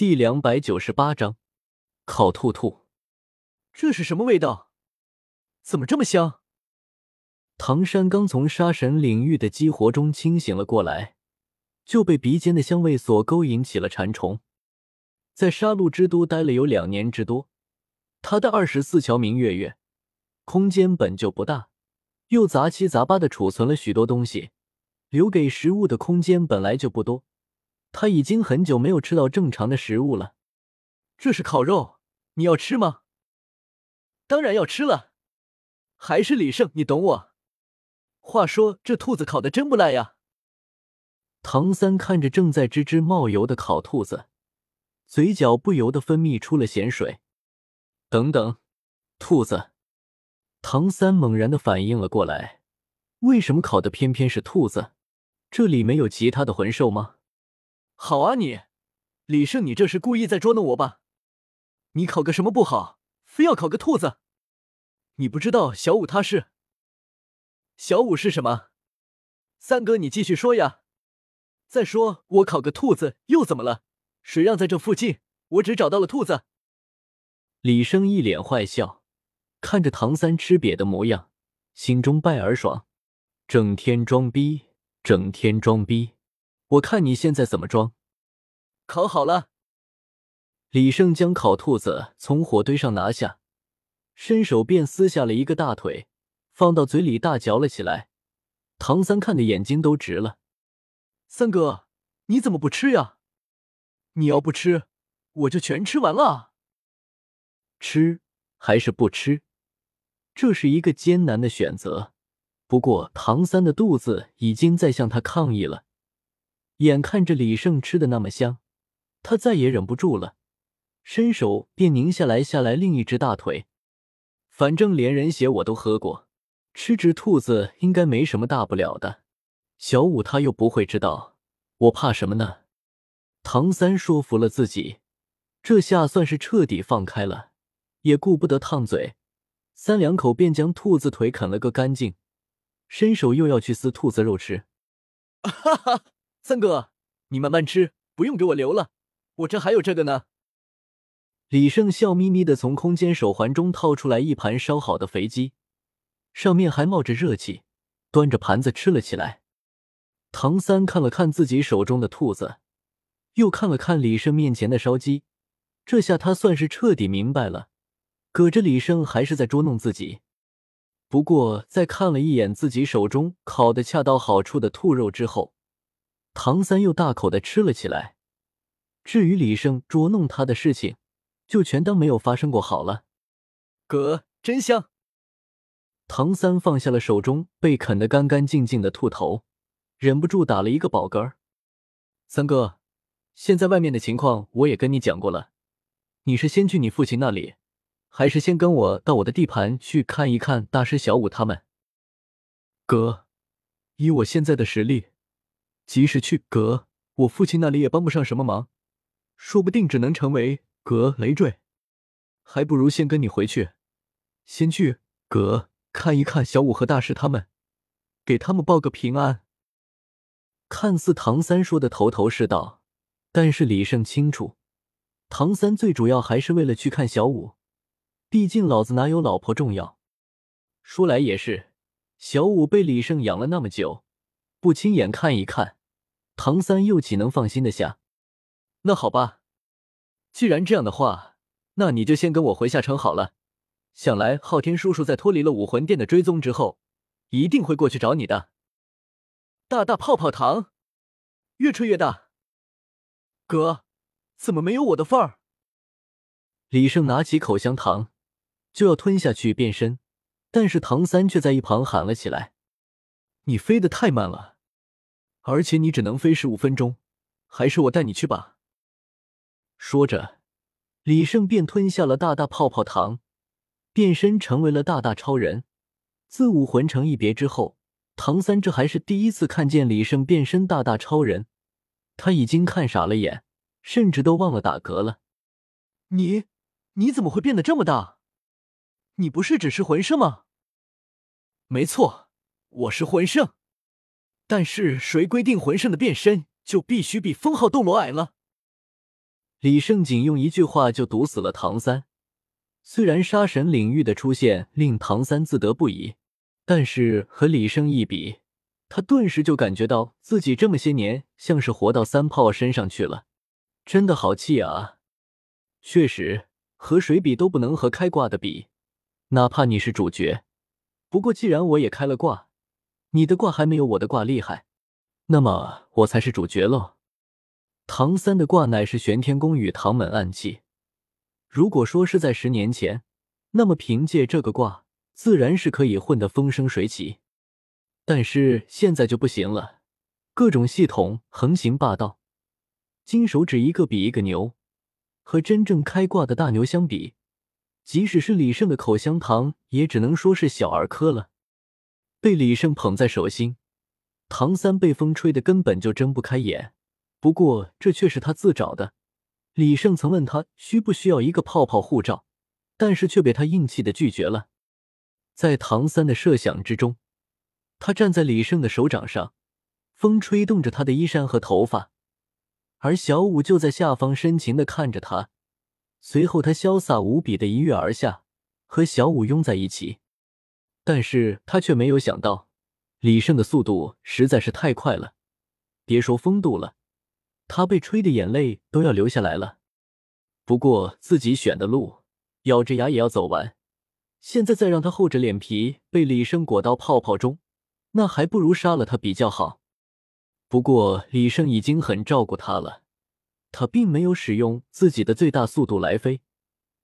第两百九十八章，烤兔兔，这是什么味道？怎么这么香？唐山刚从杀神领域的激活中清醒了过来，就被鼻尖的香味所勾引起了馋虫。在杀戮之都待了有两年之多，他的二十四桥明月月空间本就不大，又杂七杂八的储存了许多东西，留给食物的空间本来就不多。他已经很久没有吃到正常的食物了。这是烤肉，你要吃吗？当然要吃了。还是李胜，你懂我。话说这兔子烤的真不赖呀。唐三看着正在吱吱冒油的烤兔子，嘴角不由得分泌出了咸水。等等，兔子！唐三猛然的反应了过来，为什么烤的偏偏是兔子？这里没有其他的魂兽吗？好啊，你李胜，你这是故意在捉弄我吧？你考个什么不好，非要考个兔子？你不知道小五他是？小五是什么？三哥，你继续说呀。再说我考个兔子又怎么了？谁让在这附近，我只找到了兔子。李生一脸坏笑，看着唐三吃瘪的模样，心中败而爽，整天装逼，整天装逼。我看你现在怎么装？烤好了。李胜将烤兔子从火堆上拿下，伸手便撕下了一个大腿，放到嘴里大嚼了起来。唐三看的眼睛都直了。三哥，你怎么不吃呀？你要不吃，我就全吃完了。吃还是不吃？这是一个艰难的选择。不过唐三的肚子已经在向他抗议了。眼看着李胜吃的那么香，他再也忍不住了，伸手便拧下来下来另一只大腿。反正连人血我都喝过，吃只兔子应该没什么大不了的。小五他又不会知道，我怕什么呢？唐三说服了自己，这下算是彻底放开了，也顾不得烫嘴，三两口便将兔子腿啃了个干净，伸手又要去撕兔子肉吃。哈哈。三哥，你慢慢吃，不用给我留了，我这还有这个呢。李胜笑眯眯的从空间手环中掏出来一盘烧好的肥鸡，上面还冒着热气，端着盘子吃了起来。唐三看了看自己手中的兔子，又看了看李胜面前的烧鸡，这下他算是彻底明白了，搁着李胜还是在捉弄自己。不过在看了一眼自己手中烤的恰到好处的兔肉之后，唐三又大口的吃了起来，至于李胜捉弄他的事情，就全当没有发生过好了。哥，真香！唐三放下了手中被啃得干干净净的兔头，忍不住打了一个饱嗝。三哥，现在外面的情况我也跟你讲过了，你是先去你父亲那里，还是先跟我到我的地盘去看一看大师小五他们？哥，以我现在的实力。即使去阁，我父亲那里也帮不上什么忙，说不定只能成为阁累赘，还不如先跟你回去，先去阁看一看小五和大师他们，给他们报个平安。看似唐三说的头头是道，但是李胜清楚，唐三最主要还是为了去看小五，毕竟老子哪有老婆重要。说来也是，小五被李胜养了那么久，不亲眼看一看。唐三又岂能放心的下？那好吧，既然这样的话，那你就先跟我回下城好了。想来昊天叔叔在脱离了武魂殿的追踪之后，一定会过去找你的。大大泡泡糖，越吹越大。哥，怎么没有我的份儿？李胜拿起口香糖就要吞下去变身，但是唐三却在一旁喊了起来：“你飞得太慢了。”而且你只能飞十五分钟，还是我带你去吧。说着，李胜便吞下了大大泡泡糖，变身成为了大大超人。自武魂城一别之后，唐三这还是第一次看见李胜变身大大超人，他已经看傻了眼，甚至都忘了打嗝了。你你怎么会变得这么大？你不是只是魂圣吗？没错，我是魂圣。但是谁规定魂圣的变身就必须比封号斗罗矮了？李胜仅用一句话就毒死了唐三。虽然杀神领域的出现令唐三自得不已，但是和李胜一比，他顿时就感觉到自己这么些年像是活到三炮身上去了，真的好气啊！确实，和谁比都不能和开挂的比，哪怕你是主角。不过既然我也开了挂，你的挂还没有我的挂厉害，那么我才是主角喽。唐三的卦乃是玄天宫与唐门暗器。如果说是在十年前，那么凭借这个卦，自然是可以混得风生水起。但是现在就不行了，各种系统横行霸道，金手指一个比一个牛。和真正开挂的大牛相比，即使是李胜的口香糖，也只能说是小儿科了。被李胜捧在手心，唐三被风吹得根本就睁不开眼。不过这却是他自找的。李胜曾问他需不需要一个泡泡护照，但是却被他硬气的拒绝了。在唐三的设想之中，他站在李胜的手掌上，风吹动着他的衣衫和头发，而小舞就在下方深情的看着他。随后，他潇洒无比的一跃而下，和小舞拥在一起。但是他却没有想到，李胜的速度实在是太快了，别说风度了。他被吹的眼泪都要流下来了，不过自己选的路，咬着牙也要走完。现在再让他厚着脸皮被李胜裹到泡泡中，那还不如杀了他比较好。不过李胜已经很照顾他了，他并没有使用自己的最大速度来飞，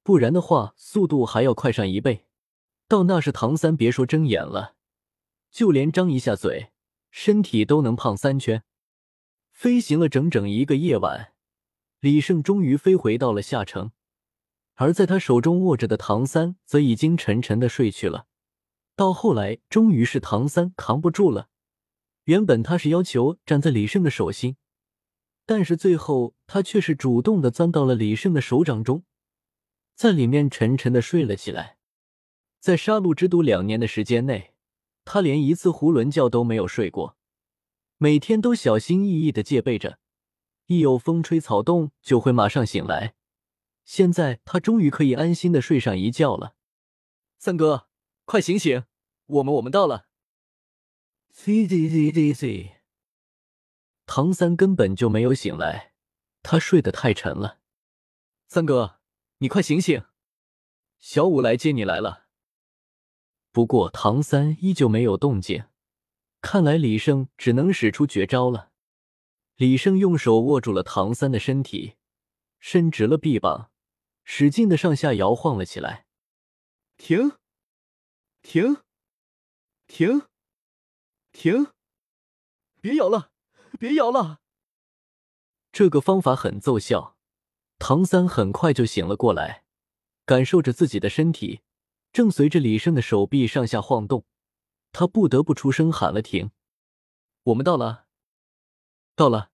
不然的话速度还要快上一倍。到那时唐三别说睁眼了，就连张一下嘴，身体都能胖三圈。飞行了整整一个夜晚，李胜终于飞回到了下城，而在他手中握着的唐三则已经沉沉的睡去了。到后来，终于是唐三扛不住了。原本他是要求站在李胜的手心，但是最后他却是主动的钻到了李胜的手掌中，在里面沉沉的睡了起来。在杀戮之都两年的时间内，他连一次囫囵觉都没有睡过。每天都小心翼翼的戒备着，一有风吹草动就会马上醒来。现在他终于可以安心的睡上一觉了。三哥，快醒醒，我们我们到了。C D D D C。唐三根本就没有醒来，他睡得太沉了。三哥，你快醒醒，小五来接你来了。不过唐三依旧没有动静。看来李胜只能使出绝招了。李胜用手握住了唐三的身体，伸直了臂膀，使劲的上下摇晃了起来。停！停！停！停！别咬了！别咬了！这个方法很奏效，唐三很快就醒了过来，感受着自己的身体正随着李胜的手臂上下晃动。他不得不出声喊了停，我们到了，到了。